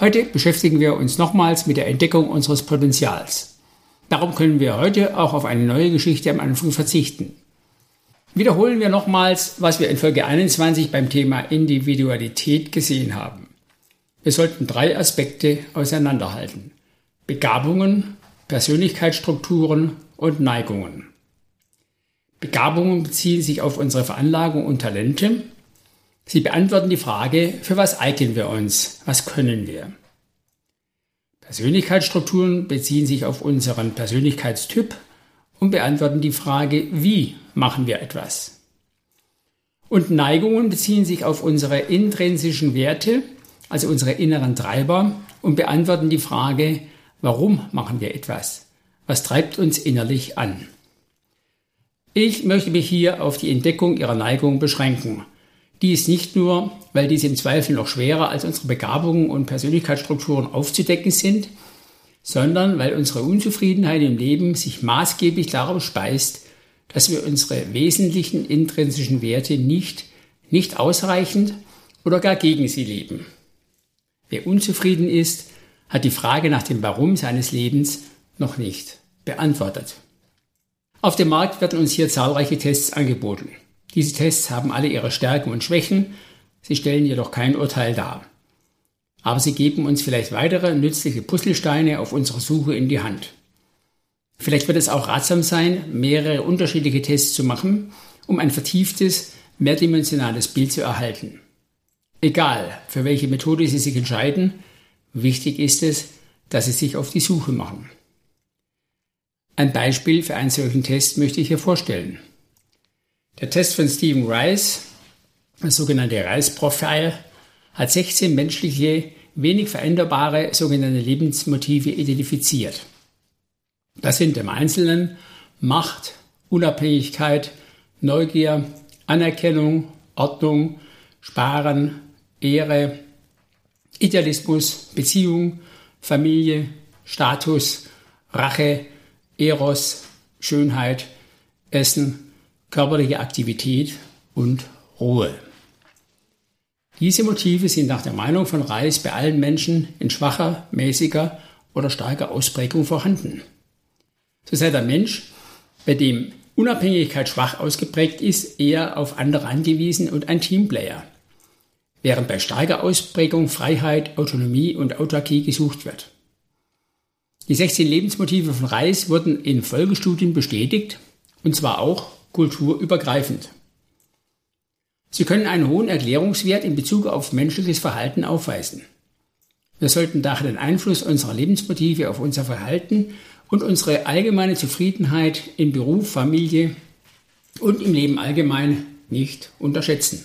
Heute beschäftigen wir uns nochmals mit der Entdeckung unseres Potenzials. Darum können wir heute auch auf eine neue Geschichte am Anfang verzichten. Wiederholen wir nochmals, was wir in Folge 21 beim Thema Individualität gesehen haben. Wir sollten drei Aspekte auseinanderhalten. Begabungen, Persönlichkeitsstrukturen und Neigungen. Begabungen beziehen sich auf unsere Veranlagung und Talente. Sie beantworten die Frage, für was eignen wir uns, was können wir. Persönlichkeitsstrukturen beziehen sich auf unseren Persönlichkeitstyp und beantworten die Frage, wie machen wir etwas. Und Neigungen beziehen sich auf unsere intrinsischen Werte, also unsere inneren Treiber, und beantworten die Frage, warum machen wir etwas? Was treibt uns innerlich an? Ich möchte mich hier auf die Entdeckung ihrer Neigung beschränken. Dies nicht nur, weil diese im Zweifel noch schwerer als unsere Begabungen und Persönlichkeitsstrukturen aufzudecken sind, sondern weil unsere Unzufriedenheit im Leben sich maßgeblich darauf speist, dass wir unsere wesentlichen intrinsischen Werte nicht, nicht ausreichend oder gar gegen sie leben. Wer unzufrieden ist, hat die Frage nach dem Warum seines Lebens noch nicht beantwortet. Auf dem Markt werden uns hier zahlreiche Tests angeboten. Diese Tests haben alle ihre Stärken und Schwächen, sie stellen jedoch kein Urteil dar. Aber sie geben uns vielleicht weitere nützliche Puzzlesteine auf unserer Suche in die Hand. Vielleicht wird es auch ratsam sein, mehrere unterschiedliche Tests zu machen, um ein vertieftes, mehrdimensionales Bild zu erhalten. Egal, für welche Methode Sie sich entscheiden, wichtig ist es, dass Sie sich auf die Suche machen. Ein Beispiel für einen solchen Test möchte ich hier vorstellen. Der Test von Stephen Rice, das sogenannte Rice-Profile, hat 16 menschliche, wenig veränderbare sogenannte Lebensmotive identifiziert. Das sind im Einzelnen Macht, Unabhängigkeit, Neugier, Anerkennung, Ordnung, Sparen, Ehre, Idealismus, Beziehung, Familie, Status, Rache, Eros, Schönheit, Essen, körperliche Aktivität und Ruhe. Diese Motive sind nach der Meinung von Reis bei allen Menschen in schwacher, mäßiger oder starker Ausprägung vorhanden. So sei der Mensch, bei dem Unabhängigkeit schwach ausgeprägt ist, eher auf andere angewiesen und ein Teamplayer, während bei starker Ausprägung Freiheit, Autonomie und Autarkie gesucht wird. Die 16 Lebensmotive von Reis wurden in Folgestudien bestätigt, und zwar auch kulturübergreifend. Sie können einen hohen Erklärungswert in Bezug auf menschliches Verhalten aufweisen. Wir sollten daher den Einfluss unserer Lebensmotive auf unser Verhalten und unsere allgemeine Zufriedenheit in Beruf, Familie und im Leben allgemein nicht unterschätzen.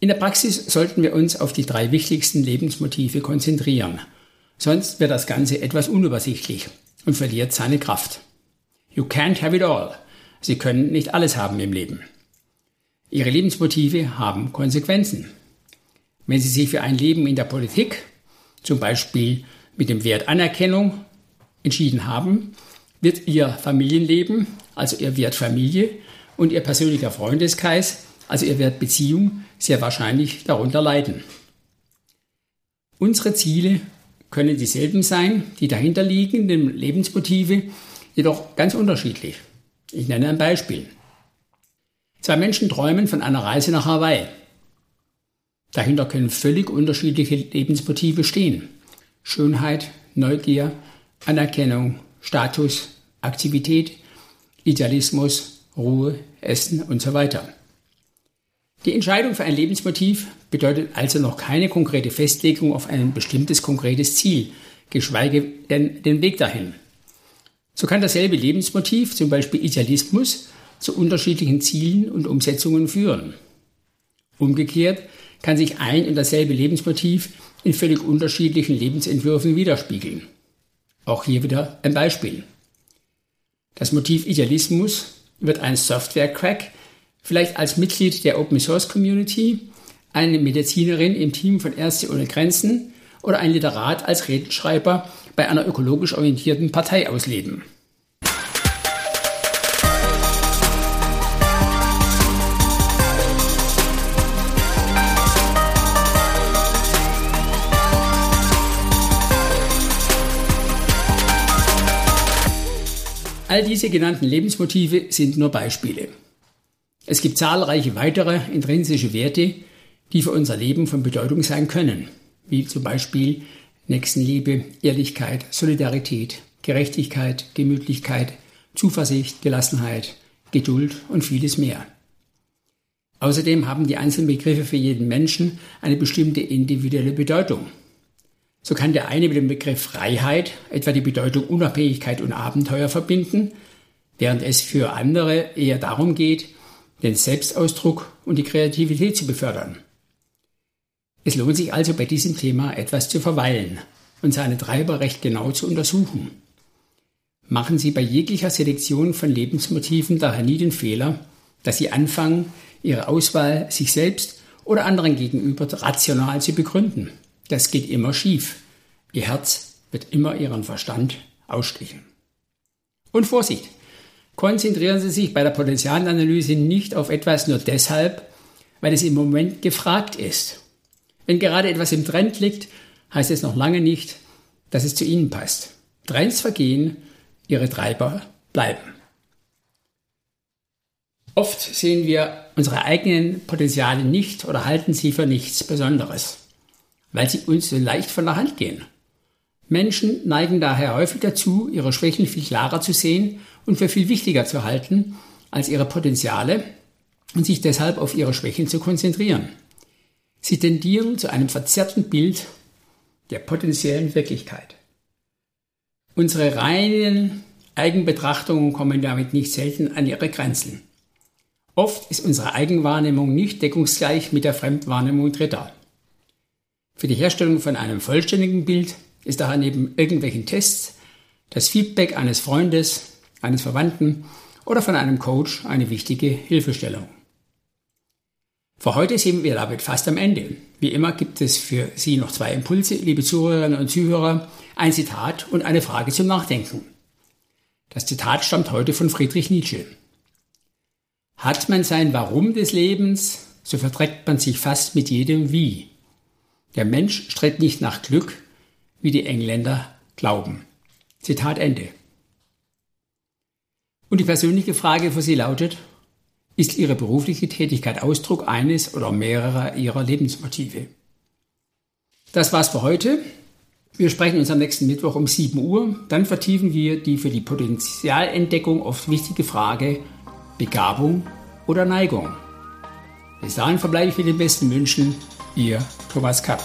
In der Praxis sollten wir uns auf die drei wichtigsten Lebensmotive konzentrieren – Sonst wird das Ganze etwas unübersichtlich und verliert seine Kraft. You can't have it all. Sie können nicht alles haben im Leben. Ihre Lebensmotive haben Konsequenzen. Wenn Sie sich für ein Leben in der Politik, zum Beispiel mit dem Wert Anerkennung, entschieden haben, wird Ihr Familienleben, also Ihr Wert Familie und Ihr persönlicher Freundeskreis, also Ihr Wert Beziehung, sehr wahrscheinlich darunter leiden. Unsere Ziele können dieselben sein, die dahinterliegenden Lebensmotive, jedoch ganz unterschiedlich. Ich nenne ein Beispiel. Zwei Menschen träumen von einer Reise nach Hawaii. Dahinter können völlig unterschiedliche Lebensmotive stehen. Schönheit, Neugier, Anerkennung, Status, Aktivität, Idealismus, Ruhe, Essen und so weiter. Die Entscheidung für ein Lebensmotiv bedeutet also noch keine konkrete Festlegung auf ein bestimmtes konkretes Ziel, geschweige denn den Weg dahin. So kann dasselbe Lebensmotiv, zum Beispiel Idealismus, zu unterschiedlichen Zielen und Umsetzungen führen. Umgekehrt kann sich ein und dasselbe Lebensmotiv in völlig unterschiedlichen Lebensentwürfen widerspiegeln. Auch hier wieder ein Beispiel. Das Motiv Idealismus wird ein Software-Crack vielleicht als Mitglied der Open Source Community, eine Medizinerin im Team von Ärzte ohne Grenzen oder ein Literat als Redenschreiber bei einer ökologisch orientierten Partei ausleben. All diese genannten Lebensmotive sind nur Beispiele. Es gibt zahlreiche weitere intrinsische Werte, die für unser Leben von Bedeutung sein können, wie zum Beispiel Nächstenliebe, Ehrlichkeit, Solidarität, Gerechtigkeit, Gemütlichkeit, Zuversicht, Gelassenheit, Geduld und vieles mehr. Außerdem haben die einzelnen Begriffe für jeden Menschen eine bestimmte individuelle Bedeutung. So kann der eine mit dem Begriff Freiheit etwa die Bedeutung Unabhängigkeit und Abenteuer verbinden, während es für andere eher darum geht, den Selbstausdruck und die Kreativität zu befördern. Es lohnt sich also bei diesem Thema etwas zu verweilen und seine Treiber recht genau zu untersuchen. Machen Sie bei jeglicher Selektion von Lebensmotiven daher nie den Fehler, dass Sie anfangen, Ihre Auswahl sich selbst oder anderen gegenüber rational zu begründen. Das geht immer schief. Ihr Herz wird immer Ihren Verstand ausstechen. Und Vorsicht! Konzentrieren Sie sich bei der Potenzialanalyse nicht auf etwas nur deshalb, weil es im Moment gefragt ist. Wenn gerade etwas im Trend liegt, heißt es noch lange nicht, dass es zu Ihnen passt. Trends vergehen, Ihre Treiber bleiben. Oft sehen wir unsere eigenen Potenziale nicht oder halten sie für nichts Besonderes weil sie uns so leicht von der Hand gehen. Menschen neigen daher häufig dazu, ihre Schwächen viel klarer zu sehen und für viel wichtiger zu halten als ihre Potenziale und sich deshalb auf ihre Schwächen zu konzentrieren. Sie tendieren zu einem verzerrten Bild der potenziellen Wirklichkeit. Unsere reinen Eigenbetrachtungen kommen damit nicht selten an ihre Grenzen. Oft ist unsere Eigenwahrnehmung nicht deckungsgleich mit der Fremdwahrnehmung Dritter. Für die Herstellung von einem vollständigen Bild ist daher neben irgendwelchen Tests das Feedback eines Freundes, eines Verwandten oder von einem Coach eine wichtige Hilfestellung. Für heute sind wir damit fast am Ende. Wie immer gibt es für Sie noch zwei Impulse, liebe Zuhörerinnen und Zuhörer, ein Zitat und eine Frage zum Nachdenken. Das Zitat stammt heute von Friedrich Nietzsche. Hat man sein Warum des Lebens, so verträgt man sich fast mit jedem Wie. Der Mensch strebt nicht nach Glück, wie die Engländer glauben. Zitat Ende. Und die persönliche Frage für Sie lautet, ist Ihre berufliche Tätigkeit Ausdruck eines oder mehrerer Ihrer Lebensmotive? Das war's für heute. Wir sprechen uns am nächsten Mittwoch um 7 Uhr. Dann vertiefen wir die für die Potenzialentdeckung oft wichtige Frage Begabung oder Neigung. Bis dahin verbleibe ich mit den besten Wünschen. Ihr Thomas Kapp.